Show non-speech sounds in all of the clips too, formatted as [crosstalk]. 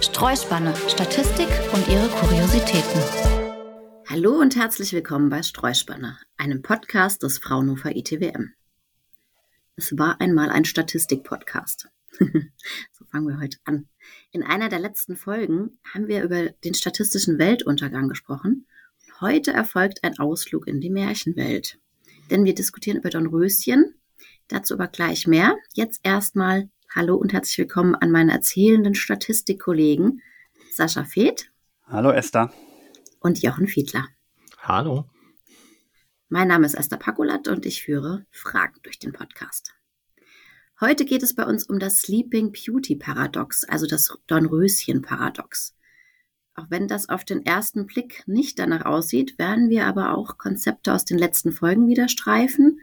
Streuspanne, Statistik und ihre Kuriositäten. Hallo und herzlich willkommen bei Streuspanne, einem Podcast des Fraunhofer ITWM. Es war einmal ein Statistik-Podcast. [laughs] so fangen wir heute an. In einer der letzten Folgen haben wir über den statistischen Weltuntergang gesprochen. Heute erfolgt ein Ausflug in die Märchenwelt. Denn wir diskutieren über Dornröschen. Dazu aber gleich mehr. Jetzt erstmal Hallo und herzlich willkommen an meine erzählenden Statistikkollegen Sascha Feeth. Hallo Esther. Und Jochen Fiedler. Hallo. Mein Name ist Esther Pakulat und ich führe Fragen durch den Podcast. Heute geht es bei uns um das Sleeping Beauty Paradox, also das Dornröschen Paradox. Auch wenn das auf den ersten Blick nicht danach aussieht, werden wir aber auch Konzepte aus den letzten Folgen wieder streifen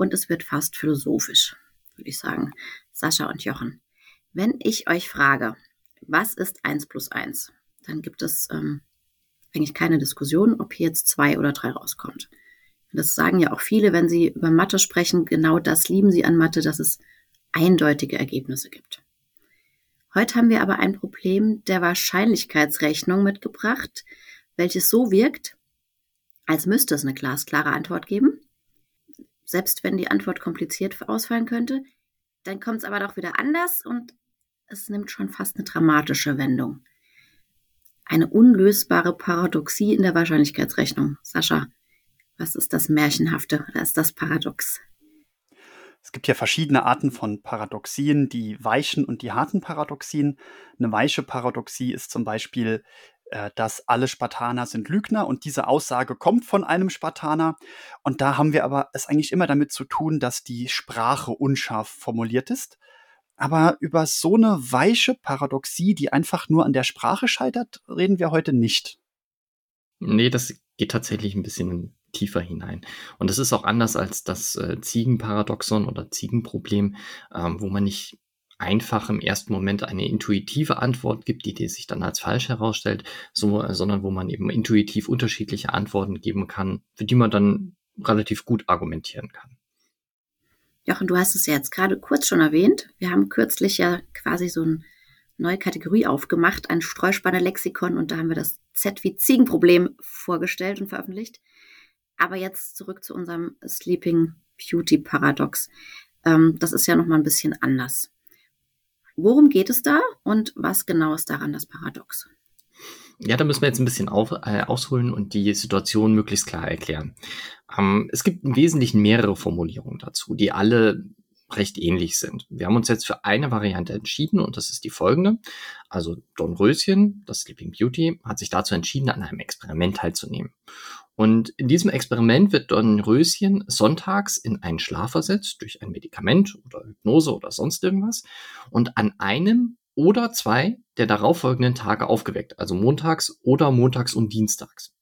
und es wird fast philosophisch, würde ich sagen. Sascha und Jochen. Wenn ich euch frage, was ist 1 plus 1, dann gibt es ähm, eigentlich keine Diskussion, ob hier jetzt 2 oder 3 rauskommt. Das sagen ja auch viele, wenn sie über Mathe sprechen. Genau das lieben sie an Mathe, dass es eindeutige Ergebnisse gibt. Heute haben wir aber ein Problem der Wahrscheinlichkeitsrechnung mitgebracht, welches so wirkt, als müsste es eine glasklare Antwort geben. Selbst wenn die Antwort kompliziert ausfallen könnte, dann kommt es aber doch wieder anders und es nimmt schon fast eine dramatische Wendung. Eine unlösbare Paradoxie in der Wahrscheinlichkeitsrechnung. Sascha, was ist das Märchenhafte oder ist das Paradox? Es gibt ja verschiedene Arten von Paradoxien, die weichen und die harten Paradoxien. Eine weiche Paradoxie ist zum Beispiel, dass alle Spartaner sind Lügner und diese Aussage kommt von einem Spartaner. Und da haben wir aber es eigentlich immer damit zu tun, dass die Sprache unscharf formuliert ist. Aber über so eine weiche Paradoxie, die einfach nur an der Sprache scheitert, reden wir heute nicht. Nee, das geht tatsächlich ein bisschen tiefer hinein. Und das ist auch anders als das äh, Ziegenparadoxon oder Ziegenproblem, ähm, wo man nicht einfach im ersten Moment eine intuitive Antwort gibt, die, die sich dann als falsch herausstellt, so, äh, sondern wo man eben intuitiv unterschiedliche Antworten geben kann, für die man dann relativ gut argumentieren kann. Jochen, du hast es ja jetzt gerade kurz schon erwähnt. Wir haben kürzlich ja quasi so eine neue Kategorie aufgemacht, ein Streuspanner-Lexikon, und da haben wir das Z wie Ziegenproblem vorgestellt und veröffentlicht. Aber jetzt zurück zu unserem Sleeping Beauty Paradox. Ähm, das ist ja nochmal ein bisschen anders. Worum geht es da und was genau ist daran das Paradox? Ja, da müssen wir jetzt ein bisschen auf, äh, ausholen und die Situation möglichst klar erklären. Ähm, es gibt im Wesentlichen mehrere Formulierungen dazu, die alle recht ähnlich sind. Wir haben uns jetzt für eine Variante entschieden und das ist die folgende. Also Don Röschen, das Sleeping Beauty, hat sich dazu entschieden, an einem Experiment teilzunehmen. Und in diesem Experiment wird Dornröschen sonntags in einen Schlaf versetzt durch ein Medikament oder Hypnose oder sonst irgendwas und an einem oder zwei der darauffolgenden Tage aufgeweckt, also montags oder montags und dienstags.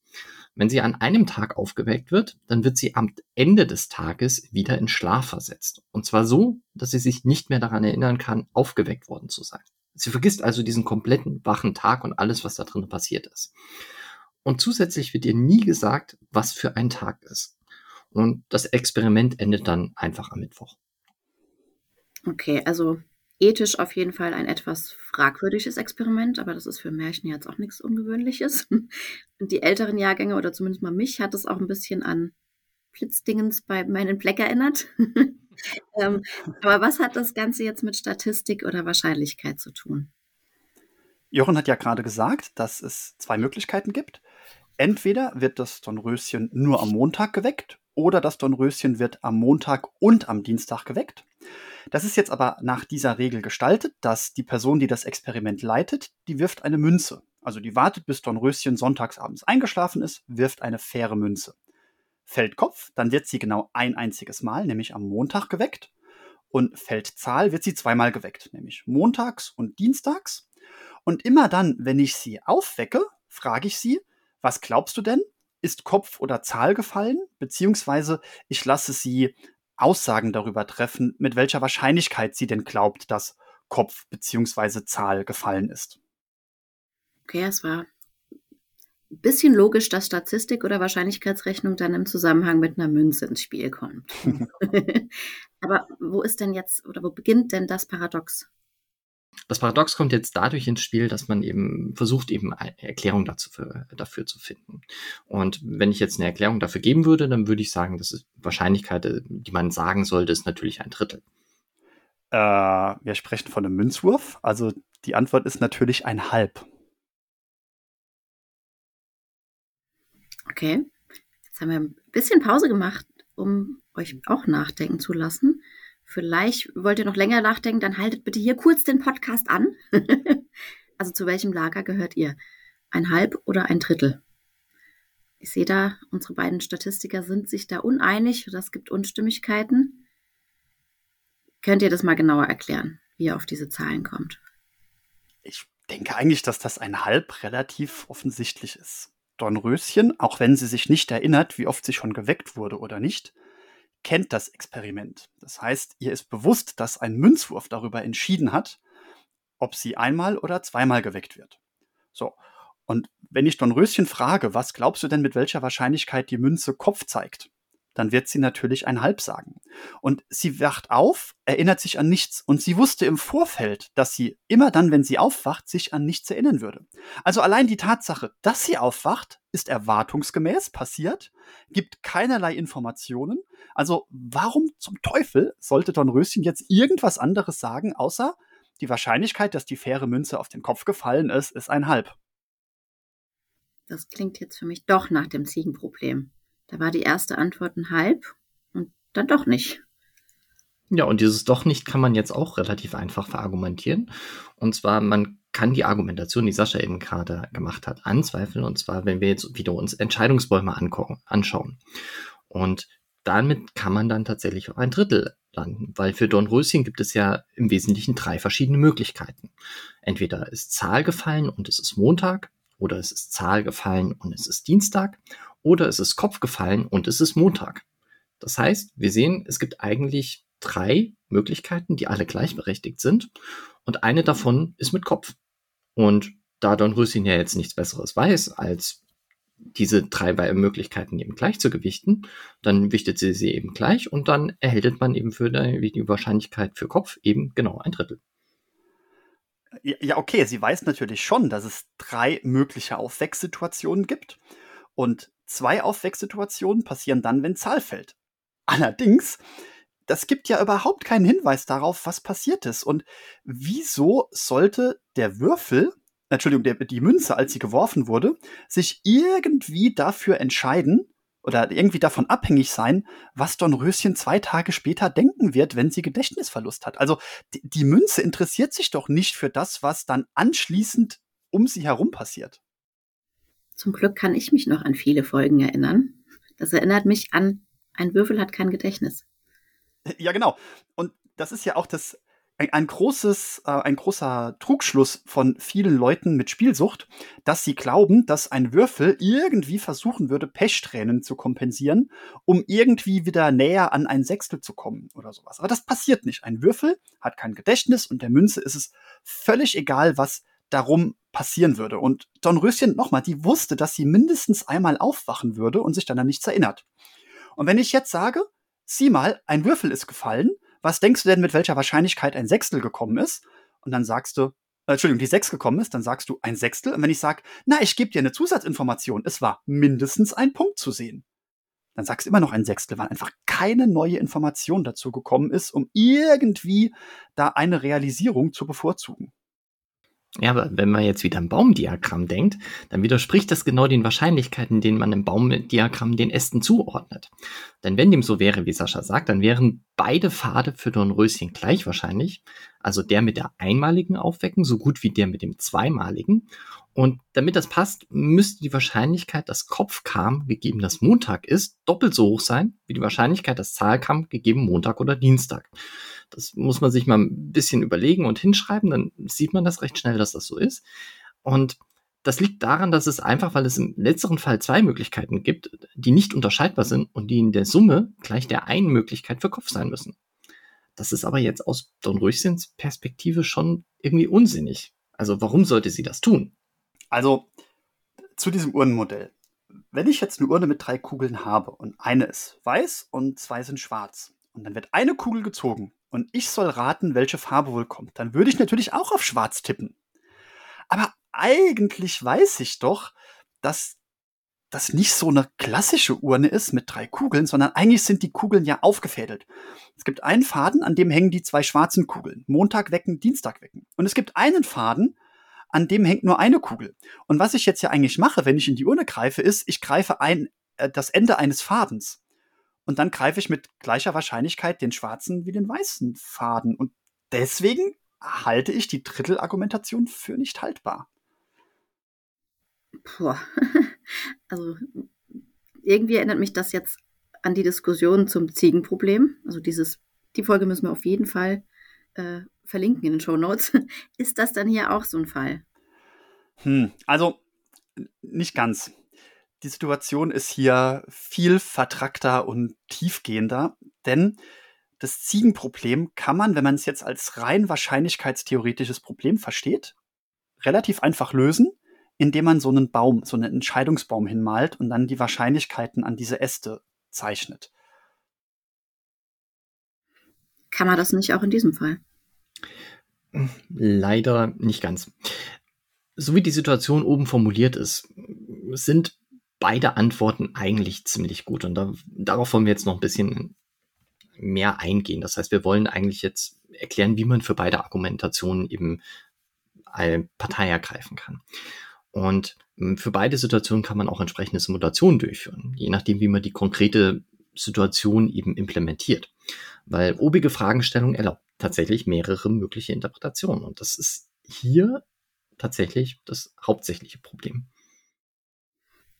Wenn sie an einem Tag aufgeweckt wird, dann wird sie am Ende des Tages wieder in Schlaf versetzt. Und zwar so, dass sie sich nicht mehr daran erinnern kann, aufgeweckt worden zu sein. Sie vergisst also diesen kompletten wachen Tag und alles, was da drin passiert ist. Und zusätzlich wird ihr nie gesagt, was für ein Tag ist. Und das Experiment endet dann einfach am Mittwoch. Okay, also ethisch auf jeden Fall ein etwas fragwürdiges Experiment, aber das ist für Märchen jetzt auch nichts Ungewöhnliches. [laughs] Und die älteren Jahrgänge oder zumindest mal mich hat es auch ein bisschen an Blitzdingens bei meinen Black erinnert. [laughs] ähm, aber was hat das Ganze jetzt mit Statistik oder Wahrscheinlichkeit zu tun? Jochen hat ja gerade gesagt, dass es zwei Möglichkeiten gibt. Entweder wird das Dornröschen nur am Montag geweckt oder das Dornröschen wird am Montag und am Dienstag geweckt. Das ist jetzt aber nach dieser Regel gestaltet, dass die Person, die das Experiment leitet, die wirft eine Münze. Also die wartet, bis Dornröschen sonntagsabends eingeschlafen ist, wirft eine faire Münze. Fällt Kopf, dann wird sie genau ein einziges Mal, nämlich am Montag geweckt. Und fällt Zahl, wird sie zweimal geweckt, nämlich montags und dienstags. Und immer dann, wenn ich sie aufwecke, frage ich sie, was glaubst du denn? Ist Kopf oder Zahl gefallen? Beziehungsweise ich lasse sie Aussagen darüber treffen, mit welcher Wahrscheinlichkeit sie denn glaubt, dass Kopf beziehungsweise Zahl gefallen ist. Okay, es war bisschen logisch, dass Statistik oder Wahrscheinlichkeitsrechnung dann im Zusammenhang mit einer Münze ins Spiel kommt. [laughs] [laughs] Aber wo ist denn jetzt oder wo beginnt denn das Paradox? Das Paradox kommt jetzt dadurch ins Spiel, dass man eben versucht, eben eine Erklärung dazu für, dafür zu finden. Und wenn ich jetzt eine Erklärung dafür geben würde, dann würde ich sagen, dass die Wahrscheinlichkeit, die man sagen sollte, ist natürlich ein Drittel. Äh, wir sprechen von einem Münzwurf. Also die Antwort ist natürlich ein Halb. Okay, jetzt haben wir ein bisschen Pause gemacht, um euch auch nachdenken zu lassen. Vielleicht wollt ihr noch länger nachdenken, dann haltet bitte hier kurz den Podcast an. [laughs] also zu welchem Lager gehört ihr? Ein Halb oder ein Drittel? Ich sehe da, unsere beiden Statistiker sind sich da uneinig oder es gibt Unstimmigkeiten. Könnt ihr das mal genauer erklären, wie ihr auf diese Zahlen kommt? Ich denke eigentlich, dass das ein Halb relativ offensichtlich ist. Dornröschen, auch wenn sie sich nicht erinnert, wie oft sie schon geweckt wurde oder nicht, kennt das Experiment. Das heißt, ihr ist bewusst, dass ein Münzwurf darüber entschieden hat, ob sie einmal oder zweimal geweckt wird. So. Und wenn ich Dornröschen frage, was glaubst du denn, mit welcher Wahrscheinlichkeit die Münze Kopf zeigt? Dann wird sie natürlich ein Halb sagen. Und sie wacht auf, erinnert sich an nichts und sie wusste im Vorfeld, dass sie immer dann, wenn sie aufwacht, sich an nichts erinnern würde. Also allein die Tatsache, dass sie aufwacht, ist erwartungsgemäß passiert, gibt keinerlei Informationen. Also warum zum Teufel sollte Dornröschen jetzt irgendwas anderes sagen, außer die Wahrscheinlichkeit, dass die faire Münze auf den Kopf gefallen ist, ist ein Halb. Das klingt jetzt für mich doch nach dem Ziegenproblem. Da war die erste Antwort ein Halb und dann doch nicht. Ja, und dieses doch nicht kann man jetzt auch relativ einfach verargumentieren. Und zwar, man kann die Argumentation, die Sascha eben gerade gemacht hat, anzweifeln. Und zwar, wenn wir jetzt wieder uns Entscheidungsbäume anschauen. Und damit kann man dann tatsächlich auf ein Drittel landen, weil für Dornröschen gibt es ja im Wesentlichen drei verschiedene Möglichkeiten. Entweder ist Zahl gefallen und es ist Montag, oder es ist Zahl gefallen und es ist Dienstag, oder es ist Kopf gefallen und es ist Montag. Das heißt, wir sehen, es gibt eigentlich drei Möglichkeiten, die alle gleichberechtigt sind und eine davon ist mit Kopf. Und da Don Rösin ja jetzt nichts Besseres weiß, als diese drei Möglichkeiten eben gleich zu gewichten, dann wichtet sie sie eben gleich und dann erhält man eben für die Wahrscheinlichkeit für Kopf eben genau ein Drittel. Ja, okay, sie weiß natürlich schon, dass es drei mögliche Aufwechssituationen gibt. Und Zwei Aufwechssituationen passieren dann, wenn Zahl fällt. Allerdings, das gibt ja überhaupt keinen Hinweis darauf, was passiert ist. Und wieso sollte der Würfel, Entschuldigung, der, die Münze, als sie geworfen wurde, sich irgendwie dafür entscheiden oder irgendwie davon abhängig sein, was Dornröschen zwei Tage später denken wird, wenn sie Gedächtnisverlust hat. Also die, die Münze interessiert sich doch nicht für das, was dann anschließend um sie herum passiert. Zum Glück kann ich mich noch an viele Folgen erinnern. Das erinnert mich an, ein Würfel hat kein Gedächtnis. Ja, genau. Und das ist ja auch das, ein, ein, großes, äh, ein großer Trugschluss von vielen Leuten mit Spielsucht, dass sie glauben, dass ein Würfel irgendwie versuchen würde, Pechstränen zu kompensieren, um irgendwie wieder näher an ein Sechstel zu kommen oder sowas. Aber das passiert nicht. Ein Würfel hat kein Gedächtnis und der Münze ist es völlig egal, was darum passieren würde. Und Dornröschen, nochmal, die wusste, dass sie mindestens einmal aufwachen würde und sich dann an nichts erinnert. Und wenn ich jetzt sage, sieh mal, ein Würfel ist gefallen, was denkst du denn, mit welcher Wahrscheinlichkeit ein Sechstel gekommen ist? Und dann sagst du, äh, Entschuldigung, die Sechs gekommen ist, dann sagst du ein Sechstel. Und wenn ich sage, na, ich gebe dir eine Zusatzinformation, es war mindestens ein Punkt zu sehen, dann sagst du immer noch ein Sechstel, weil einfach keine neue Information dazu gekommen ist, um irgendwie da eine Realisierung zu bevorzugen. Ja, aber wenn man jetzt wieder ein Baumdiagramm denkt, dann widerspricht das genau den Wahrscheinlichkeiten, denen man im Baumdiagramm den Ästen zuordnet. Denn wenn dem so wäre, wie Sascha sagt, dann wären beide Pfade für Dornröschen gleich wahrscheinlich. Also der mit der einmaligen Aufwecken, so gut wie der mit dem zweimaligen. Und damit das passt, müsste die Wahrscheinlichkeit, dass Kopf kam, gegeben dass Montag ist, doppelt so hoch sein, wie die Wahrscheinlichkeit, dass Zahl kam, gegeben Montag oder Dienstag. Das muss man sich mal ein bisschen überlegen und hinschreiben, dann sieht man das recht schnell, dass das so ist. Und das liegt daran, dass es einfach, weil es im letzteren Fall zwei Möglichkeiten gibt, die nicht unterscheidbar sind und die in der Summe gleich der einen Möglichkeit für Kopf sein müssen. Das ist aber jetzt aus Don Röschens Perspektive schon irgendwie unsinnig. Also warum sollte sie das tun? Also zu diesem Urnenmodell. Wenn ich jetzt eine Urne mit drei Kugeln habe und eine ist weiß und zwei sind schwarz und dann wird eine Kugel gezogen und ich soll raten, welche Farbe wohl kommt, dann würde ich natürlich auch auf schwarz tippen. Aber eigentlich weiß ich doch, dass das nicht so eine klassische Urne ist mit drei Kugeln, sondern eigentlich sind die Kugeln ja aufgefädelt. Es gibt einen Faden, an dem hängen die zwei schwarzen Kugeln. Montag wecken, Dienstag wecken. Und es gibt einen Faden, an dem hängt nur eine Kugel. Und was ich jetzt ja eigentlich mache, wenn ich in die Urne greife, ist, ich greife ein, äh, das Ende eines Fadens. Und dann greife ich mit gleicher Wahrscheinlichkeit den schwarzen wie den weißen Faden. Und deswegen halte ich die Drittelargumentation für nicht haltbar. Puh. [laughs] Also irgendwie erinnert mich das jetzt an die Diskussion zum Ziegenproblem. Also dieses, die Folge müssen wir auf jeden Fall äh, verlinken in den Show Notes. [laughs] Ist das dann hier auch so ein Fall? Hm, also nicht ganz. Die Situation ist hier viel vertrackter und tiefgehender, denn das Ziegenproblem kann man, wenn man es jetzt als rein wahrscheinlichkeitstheoretisches Problem versteht, relativ einfach lösen, indem man so einen Baum, so einen Entscheidungsbaum hinmalt und dann die Wahrscheinlichkeiten an diese Äste zeichnet. Kann man das nicht auch in diesem Fall? Leider nicht ganz. So wie die Situation oben formuliert ist, sind beide Antworten eigentlich ziemlich gut. Und da, darauf wollen wir jetzt noch ein bisschen mehr eingehen. Das heißt, wir wollen eigentlich jetzt erklären, wie man für beide Argumentationen eben eine Partei ergreifen kann. Und hm, für beide Situationen kann man auch entsprechende Simulationen durchführen, je nachdem, wie man die konkrete Situation eben implementiert. Weil obige Fragestellung erlaubt tatsächlich mehrere mögliche Interpretationen. Und das ist hier tatsächlich das hauptsächliche Problem.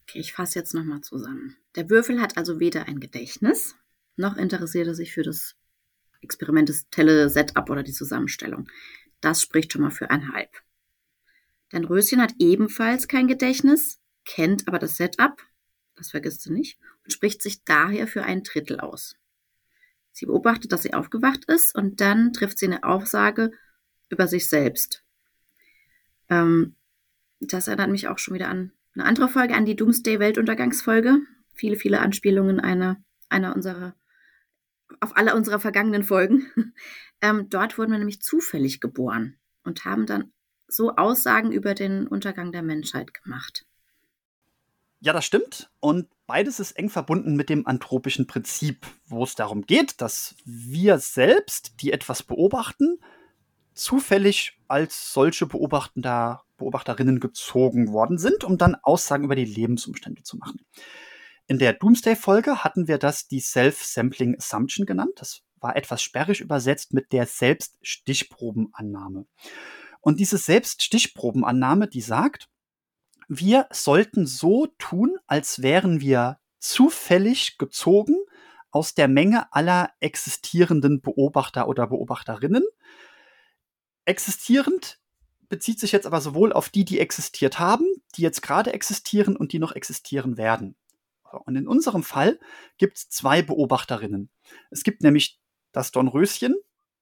Okay, ich fasse jetzt nochmal zusammen. Der Würfel hat also weder ein Gedächtnis, noch interessiert er sich für das experimentelle Setup oder die Zusammenstellung. Das spricht schon mal für ein Halb. Dein Röschen hat ebenfalls kein Gedächtnis, kennt aber das Setup, das vergisst sie nicht, und spricht sich daher für ein Drittel aus. Sie beobachtet, dass sie aufgewacht ist und dann trifft sie eine Aussage über sich selbst. Ähm, das erinnert mich auch schon wieder an eine andere Folge, an die Doomsday-Weltuntergangsfolge. Viele, viele Anspielungen einer, einer unserer, auf alle unserer vergangenen Folgen. [laughs] ähm, dort wurden wir nämlich zufällig geboren und haben dann so Aussagen über den Untergang der Menschheit gemacht. Ja, das stimmt. Und beides ist eng verbunden mit dem anthropischen Prinzip, wo es darum geht, dass wir selbst, die etwas beobachten, zufällig als solche Beobachtender, Beobachterinnen gezogen worden sind, um dann Aussagen über die Lebensumstände zu machen. In der Doomsday-Folge hatten wir das die Self-Sampling Assumption genannt. Das war etwas sperrig übersetzt mit der Selbststichprobenannahme. Und diese Selbststichprobenannahme, die sagt, wir sollten so tun, als wären wir zufällig gezogen aus der Menge aller existierenden Beobachter oder Beobachterinnen. Existierend bezieht sich jetzt aber sowohl auf die, die existiert haben, die jetzt gerade existieren und die noch existieren werden. Und in unserem Fall gibt es zwei Beobachterinnen. Es gibt nämlich das Dornröschen,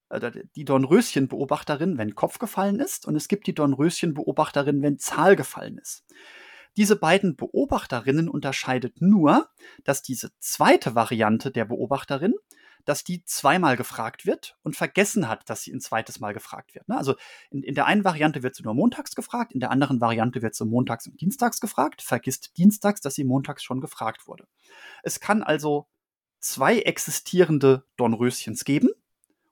äh, die Dornröschen-Beobachterin, wenn Kopf gefallen ist, und es gibt die Dornröschen-Beobachterin, wenn Zahl gefallen ist. Diese beiden Beobachterinnen unterscheidet nur, dass diese zweite Variante der Beobachterin, dass die zweimal gefragt wird und vergessen hat, dass sie ein zweites Mal gefragt wird. Ne? Also in, in der einen Variante wird sie nur montags gefragt, in der anderen Variante wird sie montags und dienstags gefragt, vergisst dienstags, dass sie montags schon gefragt wurde. Es kann also zwei existierende Dornröschens geben,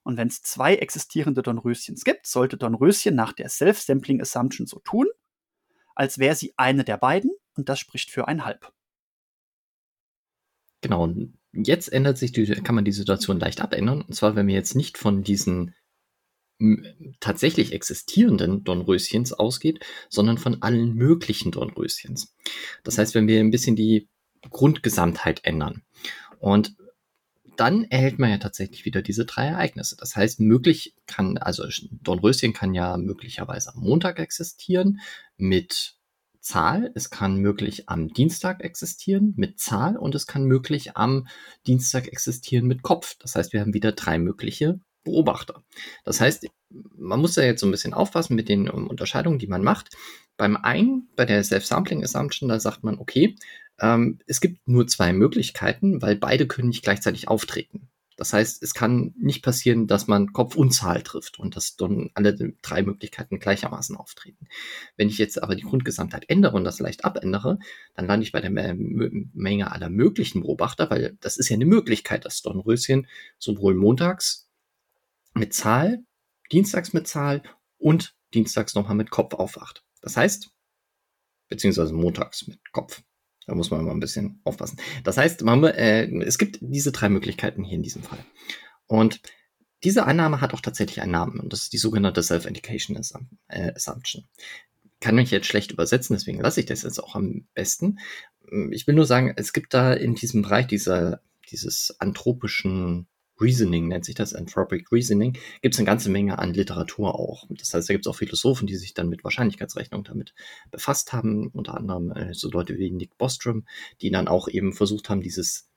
und wenn es zwei existierende Dornröschens gibt, sollte Dornröschen nach der Self-Sampling Assumption so tun, als wäre sie eine der beiden und das spricht für ein Halb. Genau, und jetzt ändert sich die, kann man die Situation leicht abändern. Und zwar, wenn wir jetzt nicht von diesen tatsächlich existierenden Dornröschens ausgeht, sondern von allen möglichen Dornröschens. Das heißt, wenn wir ein bisschen die Grundgesamtheit ändern. Und dann erhält man ja tatsächlich wieder diese drei Ereignisse. Das heißt, möglich kann, also Dornröschen kann ja möglicherweise am Montag existieren mit Zahl, es kann möglich am Dienstag existieren mit Zahl und es kann möglich am Dienstag existieren mit Kopf. Das heißt, wir haben wieder drei mögliche Beobachter. Das heißt, man muss da jetzt so ein bisschen aufpassen mit den um, Unterscheidungen, die man macht. Beim einen, bei der Self-Sampling Assumption, da sagt man, okay, ähm, es gibt nur zwei Möglichkeiten, weil beide können nicht gleichzeitig auftreten. Das heißt, es kann nicht passieren, dass man Kopf und Zahl trifft und dass dann alle drei Möglichkeiten gleichermaßen auftreten. Wenn ich jetzt aber die Grundgesamtheit ändere und das leicht abändere, dann lande ich bei der Menge aller möglichen Beobachter, weil das ist ja eine Möglichkeit, dass Dornröschen sowohl montags mit Zahl, dienstags mit Zahl und dienstags nochmal mit Kopf aufwacht. Das heißt, beziehungsweise montags mit Kopf. Da muss man immer ein bisschen aufpassen. Das heißt, man, äh, es gibt diese drei Möglichkeiten hier in diesem Fall. Und diese Annahme hat auch tatsächlich einen Namen und das ist die sogenannte Self-Indication äh, Assumption. Kann mich jetzt schlecht übersetzen, deswegen lasse ich das jetzt auch am besten. Ich will nur sagen, es gibt da in diesem Bereich dieser, dieses anthropischen Reasoning nennt sich das, Anthropic Reasoning, gibt es eine ganze Menge an Literatur auch. Das heißt, da gibt es auch Philosophen, die sich dann mit Wahrscheinlichkeitsrechnung damit befasst haben, unter anderem äh, so Leute wie Nick Bostrom, die dann auch eben versucht haben, dieses,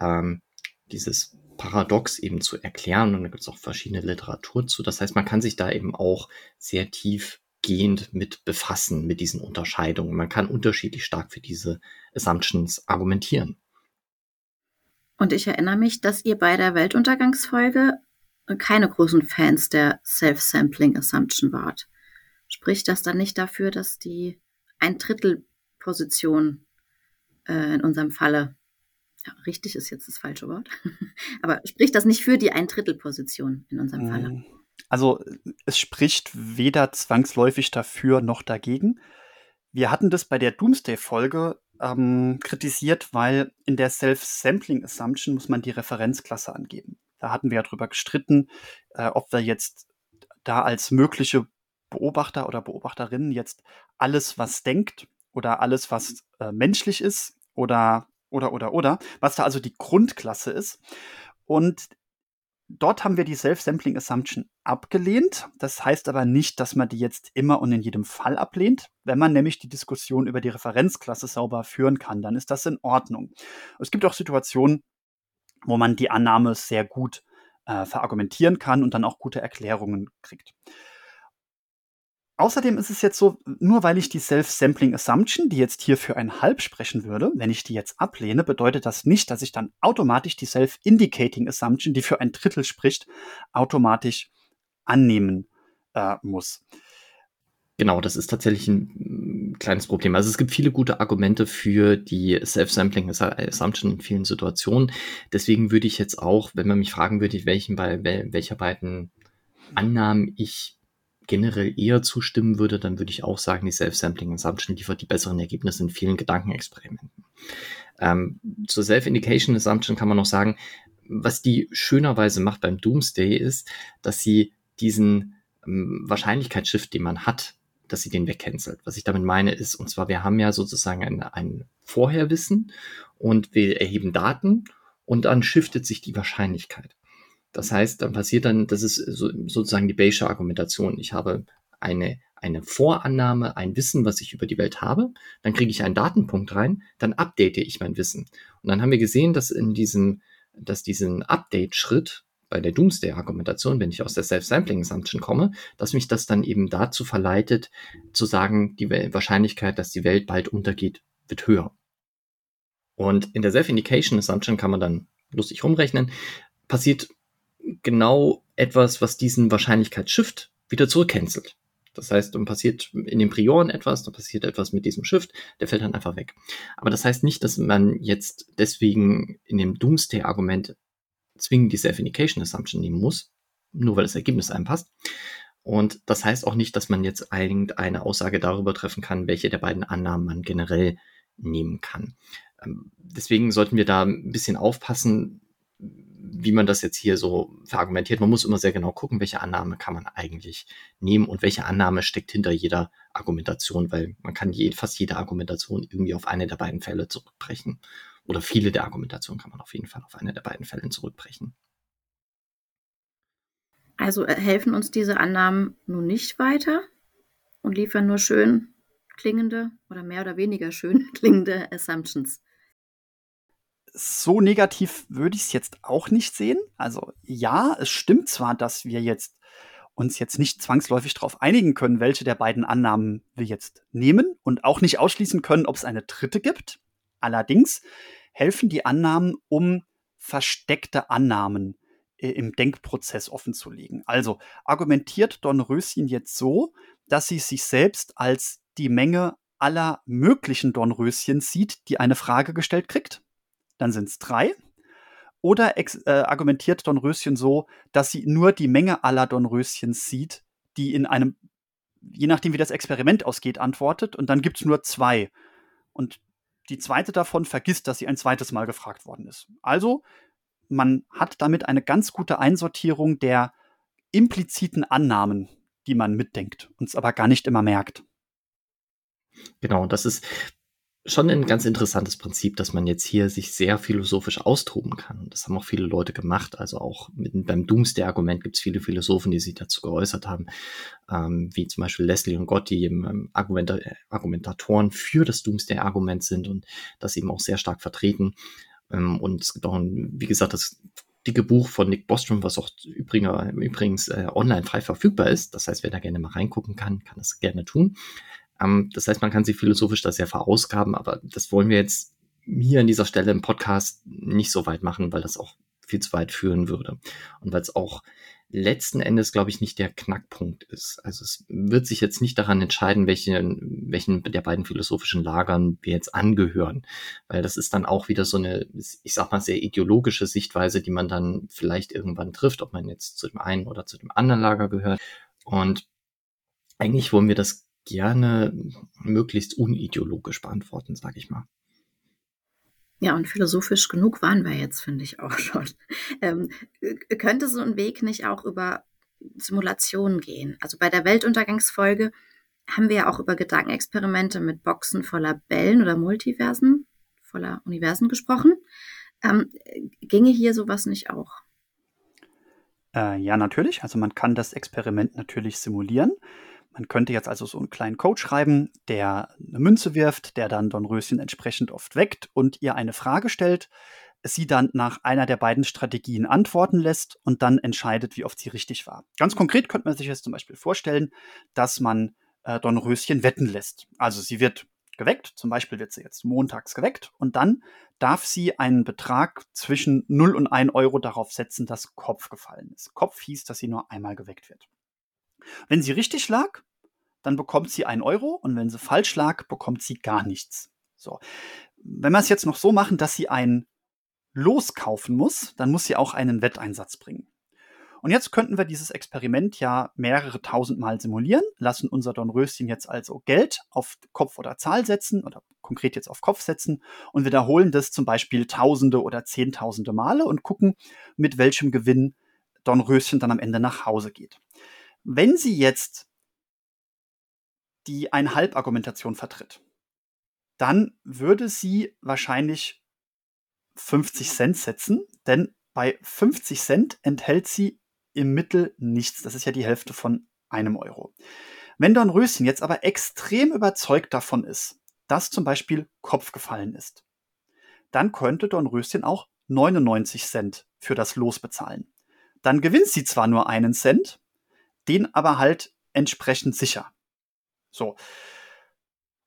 ähm, dieses Paradox eben zu erklären. Und da gibt es auch verschiedene Literatur zu. Das heißt, man kann sich da eben auch sehr tiefgehend mit befassen, mit diesen Unterscheidungen. Man kann unterschiedlich stark für diese Assumptions argumentieren. Und ich erinnere mich, dass ihr bei der Weltuntergangsfolge keine großen Fans der Self-Sampling Assumption wart. Spricht das dann nicht dafür, dass die ein Drittel Position äh, in unserem Falle, ja, richtig ist jetzt das falsche Wort, [laughs] aber spricht das nicht für die ein Drittel Position in unserem Falle? Mm, also es spricht weder zwangsläufig dafür noch dagegen. Wir hatten das bei der Doomsday-Folge ähm, kritisiert, weil in der Self-Sampling Assumption muss man die Referenzklasse angeben. Da hatten wir ja drüber gestritten, äh, ob wir jetzt da als mögliche Beobachter oder Beobachterinnen jetzt alles, was denkt oder alles, was äh, menschlich ist oder oder oder oder, was da also die Grundklasse ist. Und Dort haben wir die Self-Sampling Assumption abgelehnt. Das heißt aber nicht, dass man die jetzt immer und in jedem Fall ablehnt. Wenn man nämlich die Diskussion über die Referenzklasse sauber führen kann, dann ist das in Ordnung. Es gibt auch Situationen, wo man die Annahme sehr gut äh, verargumentieren kann und dann auch gute Erklärungen kriegt. Außerdem ist es jetzt so, nur weil ich die Self-Sampling Assumption, die jetzt hier für ein Halb sprechen würde, wenn ich die jetzt ablehne, bedeutet das nicht, dass ich dann automatisch die Self-Indicating Assumption, die für ein Drittel spricht, automatisch annehmen äh, muss. Genau, das ist tatsächlich ein mm, kleines Problem. Also es gibt viele gute Argumente für die Self-Sampling Assumption in vielen Situationen. Deswegen würde ich jetzt auch, wenn man mich fragen würde, welchen bei welcher beiden Annahmen ich generell eher zustimmen würde, dann würde ich auch sagen, die Self-Sampling Assumption liefert die besseren Ergebnisse in vielen Gedankenexperimenten. Ähm, zur Self-Indication Assumption kann man noch sagen, was die schönerweise macht beim Doomsday ist, dass sie diesen ähm, Wahrscheinlichkeitsshift, den man hat, dass sie den wegcancelt. Was ich damit meine ist, und zwar wir haben ja sozusagen ein, ein Vorherwissen und wir erheben Daten und dann shiftet sich die Wahrscheinlichkeit. Das heißt, dann passiert dann, das ist so, sozusagen die Bayesche Argumentation. Ich habe eine, eine Vorannahme, ein Wissen, was ich über die Welt habe, dann kriege ich einen Datenpunkt rein, dann update ich mein Wissen. Und dann haben wir gesehen, dass in diesem, dass diesen Update-Schritt bei der Doomsday-Argumentation, wenn ich aus der Self-Sampling-Assumption komme, dass mich das dann eben dazu verleitet, zu sagen, die Wahrscheinlichkeit, dass die Welt bald untergeht, wird höher. Und in der Self-Indication-Assumption kann man dann lustig rumrechnen, passiert genau etwas, was diesen Wahrscheinlichkeitsshift wieder zurückcancelt. Das heißt, dann passiert in den Prioren etwas, dann passiert etwas mit diesem Shift, der fällt dann einfach weg. Aber das heißt nicht, dass man jetzt deswegen in dem Doomsday-Argument zwingend die Self-Indication Assumption nehmen muss, nur weil das Ergebnis einem passt. Und das heißt auch nicht, dass man jetzt irgendeine Aussage darüber treffen kann, welche der beiden Annahmen man generell nehmen kann. Ähm, deswegen sollten wir da ein bisschen aufpassen, wie man das jetzt hier so verargumentiert. Man muss immer sehr genau gucken, welche Annahme kann man eigentlich nehmen und welche Annahme steckt hinter jeder Argumentation, weil man kann je, fast jede Argumentation irgendwie auf eine der beiden Fälle zurückbrechen. Oder viele der Argumentationen kann man auf jeden Fall auf eine der beiden Fälle zurückbrechen. Also äh, helfen uns diese Annahmen nun nicht weiter und liefern nur schön klingende oder mehr oder weniger schön [laughs] klingende Assumptions so negativ würde ich es jetzt auch nicht sehen. Also ja, es stimmt zwar, dass wir jetzt uns jetzt nicht zwangsläufig darauf einigen können, welche der beiden Annahmen wir jetzt nehmen und auch nicht ausschließen können, ob es eine dritte gibt. Allerdings helfen die Annahmen, um versteckte Annahmen äh, im Denkprozess offenzulegen. Also argumentiert Don Röschen jetzt so, dass sie sich selbst als die Menge aller möglichen Dornröschen sieht, die eine Frage gestellt kriegt. Dann sind es drei. Oder äh, argumentiert Dornröschen so, dass sie nur die Menge aller Dornröschen sieht, die in einem, je nachdem wie das Experiment ausgeht, antwortet. Und dann gibt es nur zwei. Und die zweite davon vergisst, dass sie ein zweites Mal gefragt worden ist. Also, man hat damit eine ganz gute Einsortierung der impliziten Annahmen, die man mitdenkt, uns aber gar nicht immer merkt. Genau, das ist schon ein ganz interessantes Prinzip, dass man jetzt hier sich sehr philosophisch austoben kann. Das haben auch viele Leute gemacht. Also auch mit, beim Doomsday-Argument gibt es viele Philosophen, die sich dazu geäußert haben, ähm, wie zum Beispiel Leslie und Gott, die ähm, Argument Argumentatoren für das Doomsday-Argument sind und das eben auch sehr stark vertreten. Ähm, und es gibt auch, ein, wie gesagt, das dicke Buch von Nick Bostrom, was auch übrigens, übrigens äh, online frei verfügbar ist. Das heißt, wer da gerne mal reingucken kann, kann das gerne tun. Ähm, das heißt, man kann sich philosophisch da sehr verausgaben, aber das wollen wir jetzt hier an dieser Stelle im Podcast nicht so weit machen, weil das auch viel zu weit führen würde. Und weil es auch letzten Endes, glaube ich, nicht der Knackpunkt ist. Also es wird sich jetzt nicht daran entscheiden, welchen, welchen der beiden philosophischen Lagern wir jetzt angehören. Weil das ist dann auch wieder so eine, ich sag mal, sehr ideologische Sichtweise, die man dann vielleicht irgendwann trifft, ob man jetzt zu dem einen oder zu dem anderen Lager gehört. Und eigentlich wollen wir das gerne möglichst unideologisch beantworten, sage ich mal. Ja, und philosophisch genug waren wir jetzt, finde ich auch schon. Ähm, könnte so ein Weg nicht auch über Simulationen gehen? Also bei der Weltuntergangsfolge haben wir ja auch über Gedankenexperimente mit Boxen voller Bällen oder Multiversen, voller Universen gesprochen. Ähm, ginge hier sowas nicht auch? Äh, ja, natürlich. Also man kann das Experiment natürlich simulieren. Man könnte jetzt also so einen kleinen Code schreiben, der eine Münze wirft, der dann Dornröschen entsprechend oft weckt und ihr eine Frage stellt, sie dann nach einer der beiden Strategien antworten lässt und dann entscheidet, wie oft sie richtig war. Ganz konkret könnte man sich jetzt zum Beispiel vorstellen, dass man äh, Dornröschen wetten lässt. Also sie wird geweckt, zum Beispiel wird sie jetzt montags geweckt und dann darf sie einen Betrag zwischen 0 und 1 Euro darauf setzen, dass Kopf gefallen ist. Kopf hieß, dass sie nur einmal geweckt wird. Wenn sie richtig lag, dann bekommt sie einen Euro und wenn sie falsch lag, bekommt sie gar nichts. So. Wenn wir es jetzt noch so machen, dass sie ein Los kaufen muss, dann muss sie auch einen Wetteinsatz bringen. Und jetzt könnten wir dieses Experiment ja mehrere tausend Mal simulieren, lassen unser Dornröschen jetzt also Geld auf Kopf oder Zahl setzen oder konkret jetzt auf Kopf setzen und wiederholen das zum Beispiel tausende oder zehntausende Male und gucken, mit welchem Gewinn Dornröschen dann am Ende nach Hause geht. Wenn sie jetzt die Ein-Halb-Argumentation vertritt, dann würde sie wahrscheinlich 50 Cent setzen, denn bei 50 Cent enthält sie im Mittel nichts. Das ist ja die Hälfte von einem Euro. Wenn Dornröschen jetzt aber extrem überzeugt davon ist, dass zum Beispiel Kopf gefallen ist, dann könnte Dornröschen auch 99 Cent für das Los bezahlen. Dann gewinnt sie zwar nur einen Cent, den aber halt entsprechend sicher. So.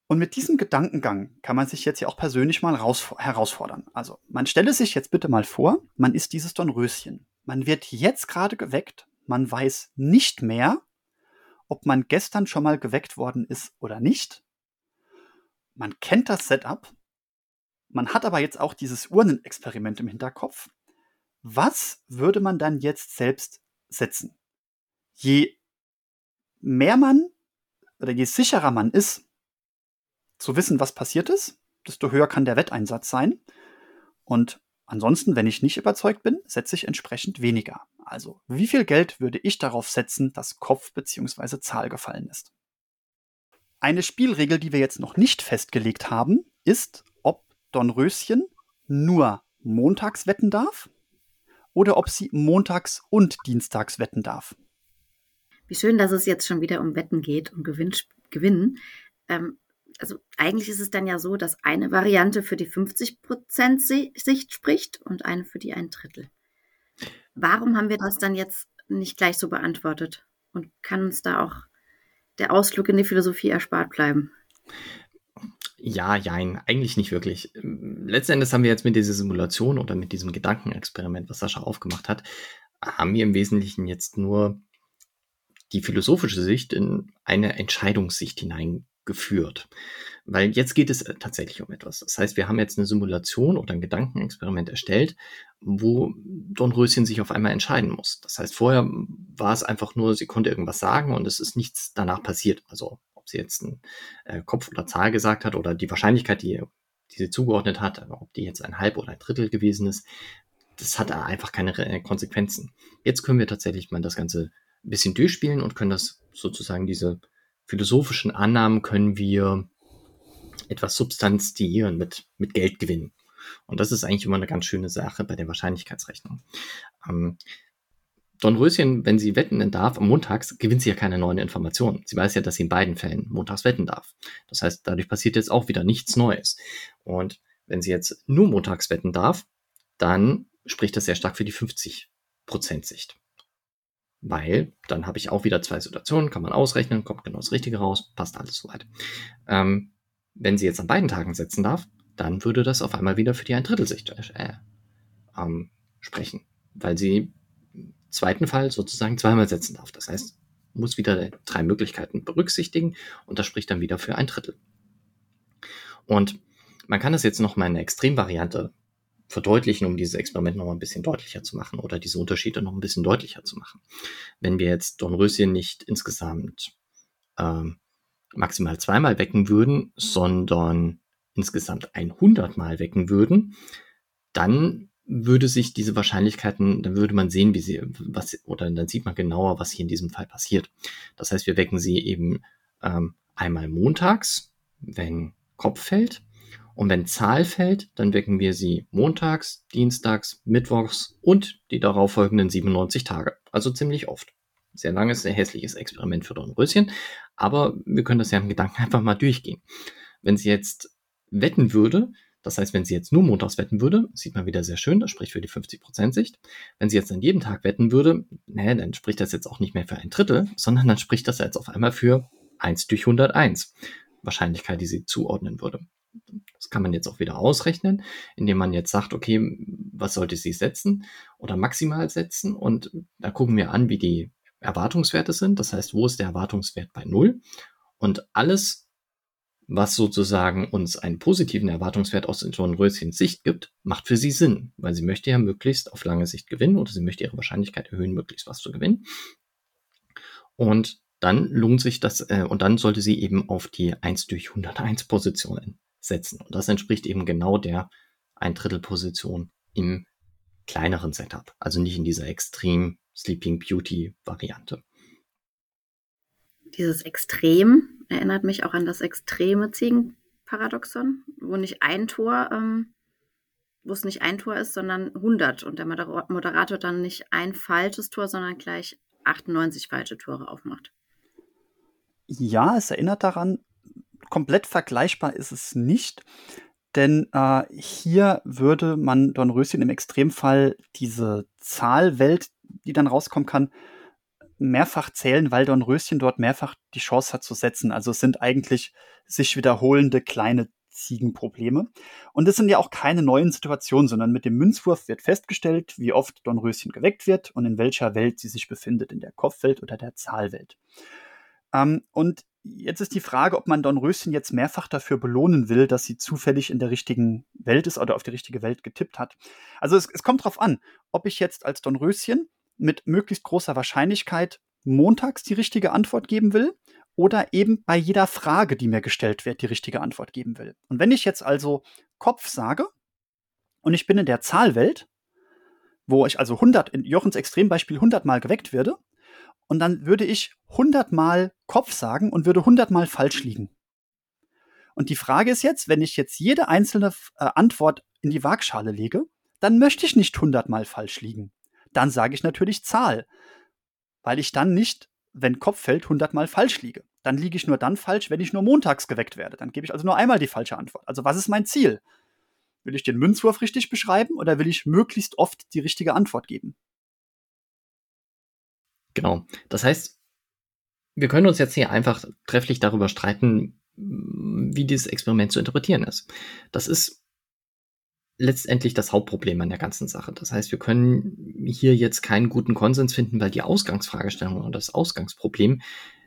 Und mit diesem Gedankengang kann man sich jetzt ja auch persönlich mal herausfordern. Also, man stelle sich jetzt bitte mal vor, man ist dieses Dornröschen. Man wird jetzt gerade geweckt. Man weiß nicht mehr, ob man gestern schon mal geweckt worden ist oder nicht. Man kennt das Setup. Man hat aber jetzt auch dieses Urnenexperiment im Hinterkopf. Was würde man dann jetzt selbst setzen? Je mehr man oder je sicherer man ist, zu wissen, was passiert ist, desto höher kann der Wetteinsatz sein. Und ansonsten, wenn ich nicht überzeugt bin, setze ich entsprechend weniger. Also, wie viel Geld würde ich darauf setzen, dass Kopf bzw. Zahl gefallen ist? Eine Spielregel, die wir jetzt noch nicht festgelegt haben, ist, ob Dornröschen nur montags wetten darf oder ob sie montags und dienstags wetten darf. Wie schön, dass es jetzt schon wieder um Wetten geht, um Gewinn. Gewinnen. Ähm, also eigentlich ist es dann ja so, dass eine Variante für die 50% Sicht spricht und eine für die ein Drittel. Warum haben wir das dann jetzt nicht gleich so beantwortet? Und kann uns da auch der Ausflug in die Philosophie erspart bleiben? Ja, jein, eigentlich nicht wirklich. Letzten Endes haben wir jetzt mit dieser Simulation oder mit diesem Gedankenexperiment, was Sascha aufgemacht hat, haben wir im Wesentlichen jetzt nur die philosophische Sicht in eine Entscheidungssicht hineingeführt. Weil jetzt geht es tatsächlich um etwas. Das heißt, wir haben jetzt eine Simulation oder ein Gedankenexperiment erstellt, wo Dornröschen sich auf einmal entscheiden muss. Das heißt, vorher war es einfach nur, sie konnte irgendwas sagen und es ist nichts danach passiert. Also ob sie jetzt einen äh, Kopf oder Zahl gesagt hat oder die Wahrscheinlichkeit, die, die sie zugeordnet hat, ob die jetzt ein Halb oder ein Drittel gewesen ist, das hat einfach keine äh, Konsequenzen. Jetzt können wir tatsächlich mal das Ganze ein bisschen durchspielen und können das sozusagen diese philosophischen Annahmen können wir etwas substanzieren mit, mit Geld gewinnen. Und das ist eigentlich immer eine ganz schöne Sache bei der Wahrscheinlichkeitsrechnung. Ähm, Dornröschen, wenn sie wetten darf, am Montags gewinnt sie ja keine neuen Informationen. Sie weiß ja, dass sie in beiden Fällen montags wetten darf. Das heißt, dadurch passiert jetzt auch wieder nichts Neues. Und wenn sie jetzt nur montags wetten darf, dann spricht das sehr stark für die 50% Sicht. Weil dann habe ich auch wieder zwei Situationen, kann man ausrechnen, kommt genau das Richtige raus, passt alles soweit. Ähm, wenn sie jetzt an beiden Tagen setzen darf, dann würde das auf einmal wieder für die Ein-Drittel-Sicht äh, ähm, sprechen. Weil sie zweiten Fall sozusagen zweimal setzen darf. Das heißt, muss wieder drei Möglichkeiten berücksichtigen und das spricht dann wieder für ein Drittel. Und man kann das jetzt noch mal in einer Extremvariante verdeutlichen, um dieses Experiment noch mal ein bisschen deutlicher zu machen oder diese Unterschiede noch ein bisschen deutlicher zu machen. Wenn wir jetzt Dornröschen nicht insgesamt ähm, maximal zweimal wecken würden, sondern insgesamt 100 Mal wecken würden, dann würde sich diese Wahrscheinlichkeiten, dann würde man sehen, wie sie, was, oder dann sieht man genauer, was hier in diesem Fall passiert. Das heißt, wir wecken sie eben ähm, einmal montags, wenn Kopf fällt. Und wenn Zahl fällt, dann wecken wir sie montags, dienstags, mittwochs und die darauffolgenden 97 Tage. Also ziemlich oft. Sehr langes, sehr hässliches Experiment für Dornröschen. Aber wir können das ja im Gedanken [laughs] einfach mal durchgehen. Wenn sie jetzt wetten würde, das heißt, wenn sie jetzt nur montags wetten würde, sieht man wieder sehr schön, das spricht für die 50%-Sicht. Wenn sie jetzt an jedem Tag wetten würde, naja, dann spricht das jetzt auch nicht mehr für ein Drittel, sondern dann spricht das jetzt auf einmal für 1 durch 101 Wahrscheinlichkeit, die sie zuordnen würde. Das kann man jetzt auch wieder ausrechnen, indem man jetzt sagt, okay, was sollte sie setzen oder maximal setzen? Und da gucken wir an, wie die Erwartungswerte sind. Das heißt, wo ist der Erwartungswert bei Null? Und alles, was sozusagen uns einen positiven Erwartungswert aus John Röschens Sicht gibt, macht für sie Sinn, weil sie möchte ja möglichst auf lange Sicht gewinnen oder sie möchte ihre Wahrscheinlichkeit erhöhen, möglichst was zu gewinnen. Und dann lohnt sich das, äh, und dann sollte sie eben auf die 1 durch 101 Positionen setzen. Und das entspricht eben genau der ein Drittel Position im kleineren Setup, also nicht in dieser Extreme Sleeping Beauty Variante. Dieses Extrem erinnert mich auch an das extreme Ziegenparadoxon, wo nicht ein Tor, ähm, wo es nicht ein Tor ist, sondern 100 und der Moderator dann nicht ein falsches Tor, sondern gleich 98 falsche Tore aufmacht. Ja, es erinnert daran, komplett vergleichbar ist es nicht, denn äh, hier würde man Dornröschen im Extremfall diese Zahlwelt, die dann rauskommen kann, mehrfach zählen, weil Dornröschen dort mehrfach die Chance hat zu setzen. Also es sind eigentlich sich wiederholende kleine Ziegenprobleme. Und es sind ja auch keine neuen Situationen, sondern mit dem Münzwurf wird festgestellt, wie oft Dornröschen geweckt wird und in welcher Welt sie sich befindet, in der Kopfwelt oder der Zahlwelt. Ähm, und jetzt ist die Frage, ob man Dornröschen jetzt mehrfach dafür belohnen will, dass sie zufällig in der richtigen Welt ist oder auf die richtige Welt getippt hat. Also es, es kommt darauf an, ob ich jetzt als Dornröschen mit möglichst großer Wahrscheinlichkeit montags die richtige Antwort geben will oder eben bei jeder Frage, die mir gestellt wird, die richtige Antwort geben will. Und wenn ich jetzt also Kopf sage und ich bin in der Zahlwelt, wo ich also 100, in Jochens Extrembeispiel 100 Mal geweckt werde, und dann würde ich 100 Mal Kopf sagen und würde 100 Mal falsch liegen. Und die Frage ist jetzt, wenn ich jetzt jede einzelne äh, Antwort in die Waagschale lege, dann möchte ich nicht 100 Mal falsch liegen dann sage ich natürlich Zahl, weil ich dann nicht, wenn Kopf fällt, 100 Mal falsch liege. dann liege ich nur dann falsch, wenn ich nur montags geweckt werde. Dann gebe ich also nur einmal die falsche Antwort. Also was ist mein Ziel? Will ich den Münzwurf richtig beschreiben oder will ich möglichst oft die richtige Antwort geben? Genau. Das heißt, wir können uns jetzt hier einfach trefflich darüber streiten, wie dieses Experiment zu interpretieren ist. Das ist letztendlich das Hauptproblem an der ganzen Sache. Das heißt, wir können hier jetzt keinen guten Konsens finden, weil die Ausgangsfragestellung und das Ausgangsproblem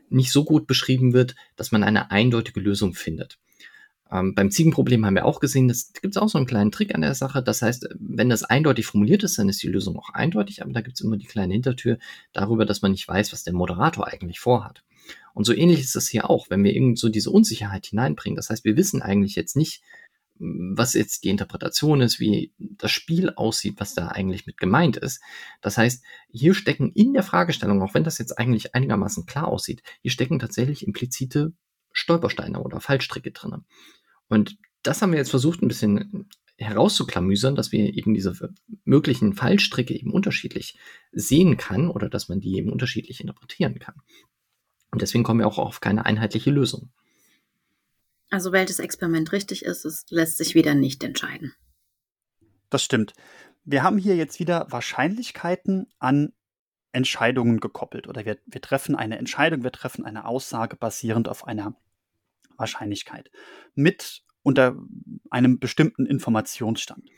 nicht so gut beschrieben wird, dass man eine eindeutige Lösung findet. Ähm, beim Ziegenproblem haben wir auch gesehen, das gibt es auch so einen kleinen Trick an der Sache. Das heißt, wenn das eindeutig formuliert ist, dann ist die Lösung auch eindeutig, aber da gibt es immer die kleine Hintertür darüber, dass man nicht weiß, was der Moderator eigentlich vorhat. Und so ähnlich ist das hier auch, wenn wir irgend so diese Unsicherheit hineinbringen. Das heißt, wir wissen eigentlich jetzt nicht, was jetzt die Interpretation ist, wie das Spiel aussieht, was da eigentlich mit gemeint ist. Das heißt, hier stecken in der Fragestellung, auch wenn das jetzt eigentlich einigermaßen klar aussieht, hier stecken tatsächlich implizite Stolpersteine oder Fallstricke drin. Und das haben wir jetzt versucht, ein bisschen herauszuklamüsern, dass wir eben diese möglichen Fallstricke eben unterschiedlich sehen kann oder dass man die eben unterschiedlich interpretieren kann. Und deswegen kommen wir auch auf keine einheitliche Lösung. Also welches Experiment richtig ist, es lässt sich wieder nicht entscheiden. Das stimmt. Wir haben hier jetzt wieder Wahrscheinlichkeiten an Entscheidungen gekoppelt. Oder wir, wir treffen eine Entscheidung, wir treffen eine Aussage basierend auf einer Wahrscheinlichkeit mit unter einem bestimmten Informationsstand.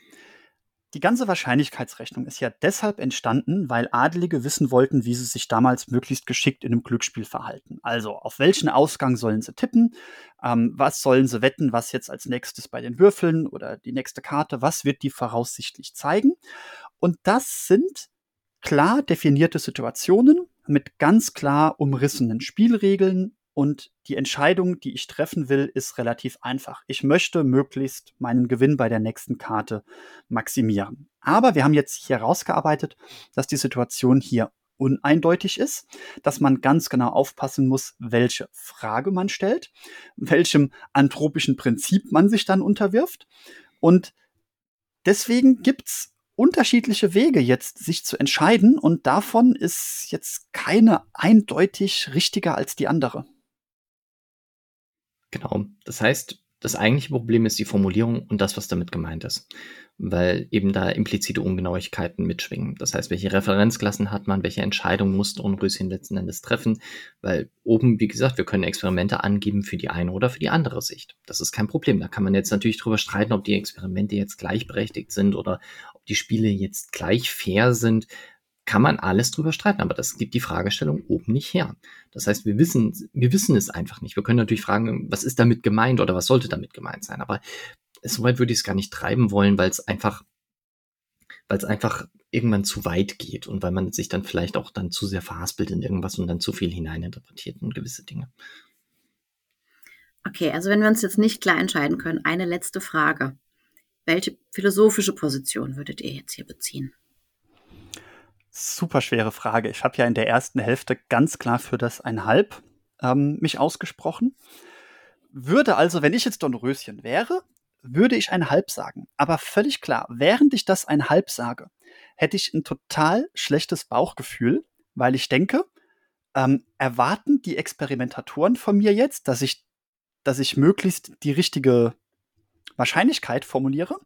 Die ganze Wahrscheinlichkeitsrechnung ist ja deshalb entstanden, weil Adelige wissen wollten, wie sie sich damals möglichst geschickt in einem Glücksspiel verhalten. Also auf welchen Ausgang sollen sie tippen, ähm, was sollen sie wetten, was jetzt als nächstes bei den Würfeln oder die nächste Karte, was wird die voraussichtlich zeigen. Und das sind klar definierte Situationen mit ganz klar umrissenen Spielregeln und die Entscheidung, die ich treffen will, ist relativ einfach. Ich möchte möglichst meinen Gewinn bei der nächsten Karte maximieren. Aber wir haben jetzt hier herausgearbeitet, dass die Situation hier uneindeutig ist, dass man ganz genau aufpassen muss, welche Frage man stellt, welchem anthropischen Prinzip man sich dann unterwirft. Und deswegen gibt's unterschiedliche Wege jetzt, sich zu entscheiden. Und davon ist jetzt keine eindeutig richtiger als die andere. Genau. Das heißt, das eigentliche Problem ist die Formulierung und das, was damit gemeint ist. Weil eben da implizite Ungenauigkeiten mitschwingen. Das heißt, welche Referenzklassen hat man, welche Entscheidungen muss Dornröschen letzten Endes treffen. Weil oben, wie gesagt, wir können Experimente angeben für die eine oder für die andere Sicht. Das ist kein Problem. Da kann man jetzt natürlich drüber streiten, ob die Experimente jetzt gleichberechtigt sind oder ob die Spiele jetzt gleich fair sind kann man alles drüber streiten, aber das gibt die Fragestellung oben nicht her. Das heißt, wir wissen, wir wissen es einfach nicht. Wir können natürlich fragen, was ist damit gemeint oder was sollte damit gemeint sein, aber soweit würde ich es gar nicht treiben wollen, weil es einfach, weil es einfach irgendwann zu weit geht und weil man sich dann vielleicht auch dann zu sehr verhaspelt in irgendwas und dann zu viel hineininterpretiert in gewisse Dinge. Okay, also wenn wir uns jetzt nicht klar entscheiden können, eine letzte Frage. Welche philosophische Position würdet ihr jetzt hier beziehen? Super schwere Frage. Ich habe ja in der ersten Hälfte ganz klar für das einhalb ähm, mich ausgesprochen. Würde also, wenn ich jetzt Dornröschen wäre, würde ich ein Halb sagen. Aber völlig klar, während ich das ein Halb sage, hätte ich ein total schlechtes Bauchgefühl, weil ich denke, ähm, erwarten die Experimentatoren von mir jetzt, dass ich, dass ich möglichst die richtige Wahrscheinlichkeit formuliere?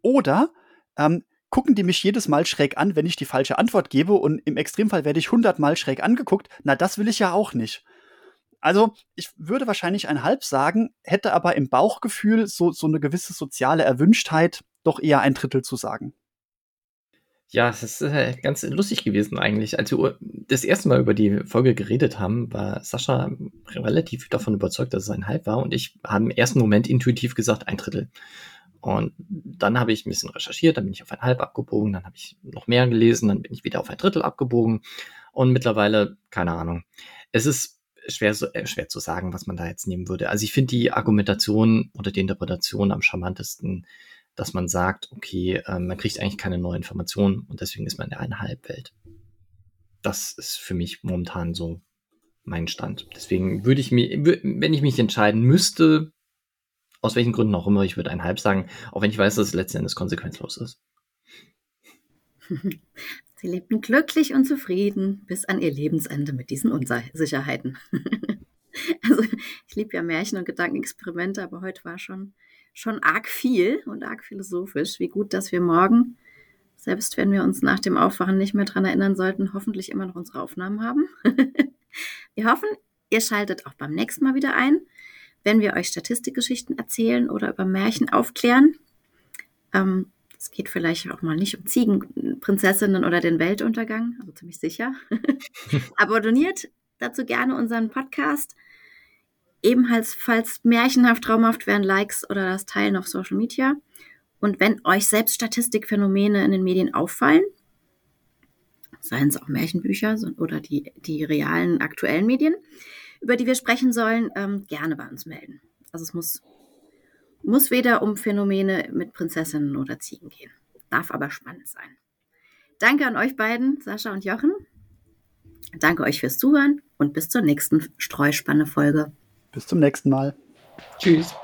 Oder ähm, gucken die mich jedes Mal schräg an, wenn ich die falsche Antwort gebe und im Extremfall werde ich hundertmal schräg angeguckt. Na, das will ich ja auch nicht. Also, ich würde wahrscheinlich ein Halb sagen, hätte aber im Bauchgefühl so, so eine gewisse soziale Erwünschtheit, doch eher ein Drittel zu sagen. Ja, es ist äh, ganz lustig gewesen eigentlich. Als wir das erste Mal über die Folge geredet haben, war Sascha relativ davon überzeugt, dass es ein Halb war und ich habe im ersten Moment intuitiv gesagt, ein Drittel. Und dann habe ich ein bisschen recherchiert, dann bin ich auf ein Halb abgebogen, dann habe ich noch mehr gelesen, dann bin ich wieder auf ein Drittel abgebogen. Und mittlerweile, keine Ahnung. Es ist schwer, äh, schwer zu sagen, was man da jetzt nehmen würde. Also ich finde die Argumentation oder die Interpretation am charmantesten, dass man sagt, okay, äh, man kriegt eigentlich keine neue Information und deswegen ist man in der eine Halbwelt. Das ist für mich momentan so mein Stand. Deswegen würde ich mir, wenn ich mich entscheiden müsste, aus welchen Gründen auch immer, ich würde ein Halb sagen, auch wenn ich weiß, dass es letzten Endes konsequenzlos ist. [laughs] Sie lebten glücklich und zufrieden bis an ihr Lebensende mit diesen Unsicherheiten. [laughs] Also ich liebe ja Märchen und Gedankenexperimente, aber heute war schon, schon arg viel und arg philosophisch. Wie gut, dass wir morgen, selbst wenn wir uns nach dem Aufwachen nicht mehr dran erinnern sollten, hoffentlich immer noch unsere Aufnahmen haben. [laughs] wir hoffen, ihr schaltet auch beim nächsten Mal wieder ein, wenn wir euch Statistikgeschichten erzählen oder über Märchen aufklären. Ähm, es geht vielleicht auch mal nicht um Ziegenprinzessinnen oder den Weltuntergang, also ziemlich sicher. [laughs] Abonniert dazu gerne unseren Podcast. Ebenfalls, falls märchenhaft, traumhaft wären, Likes oder das Teilen auf Social Media. Und wenn euch selbst Statistikphänomene in den Medien auffallen, seien es auch Märchenbücher oder die, die realen aktuellen Medien, über die wir sprechen sollen, ähm, gerne bei uns melden. Also es muss muss weder um Phänomene mit Prinzessinnen oder Ziegen gehen. Darf aber spannend sein. Danke an euch beiden, Sascha und Jochen. Danke euch fürs Zuhören und bis zur nächsten Streuspanne-Folge. Bis zum nächsten Mal. Tschüss.